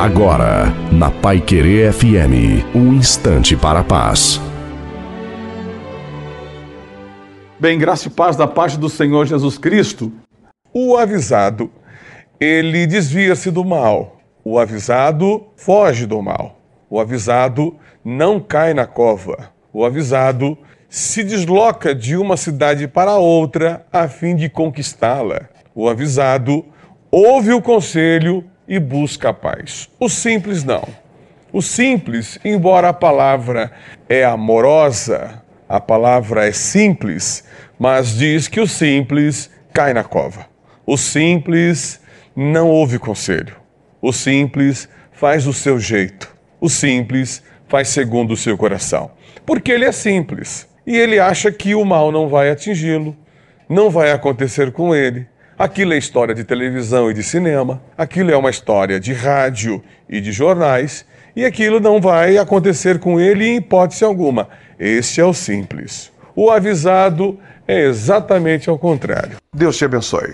Agora, na Pai Querer FM, um instante para a paz. Bem, graça e paz da parte do Senhor Jesus Cristo. O avisado, ele desvia-se do mal. O avisado foge do mal. O avisado não cai na cova. O avisado se desloca de uma cidade para outra a fim de conquistá-la. O avisado ouve o conselho e busca a paz. O simples não. O simples, embora a palavra é amorosa, a palavra é simples, mas diz que o simples cai na cova. O simples não ouve conselho. O simples faz o seu jeito. O simples faz segundo o seu coração. Porque ele é simples e ele acha que o mal não vai atingi-lo, não vai acontecer com ele. Aquilo é história de televisão e de cinema, aquilo é uma história de rádio e de jornais, e aquilo não vai acontecer com ele em hipótese alguma. Este é o simples. O avisado é exatamente ao contrário. Deus te abençoe.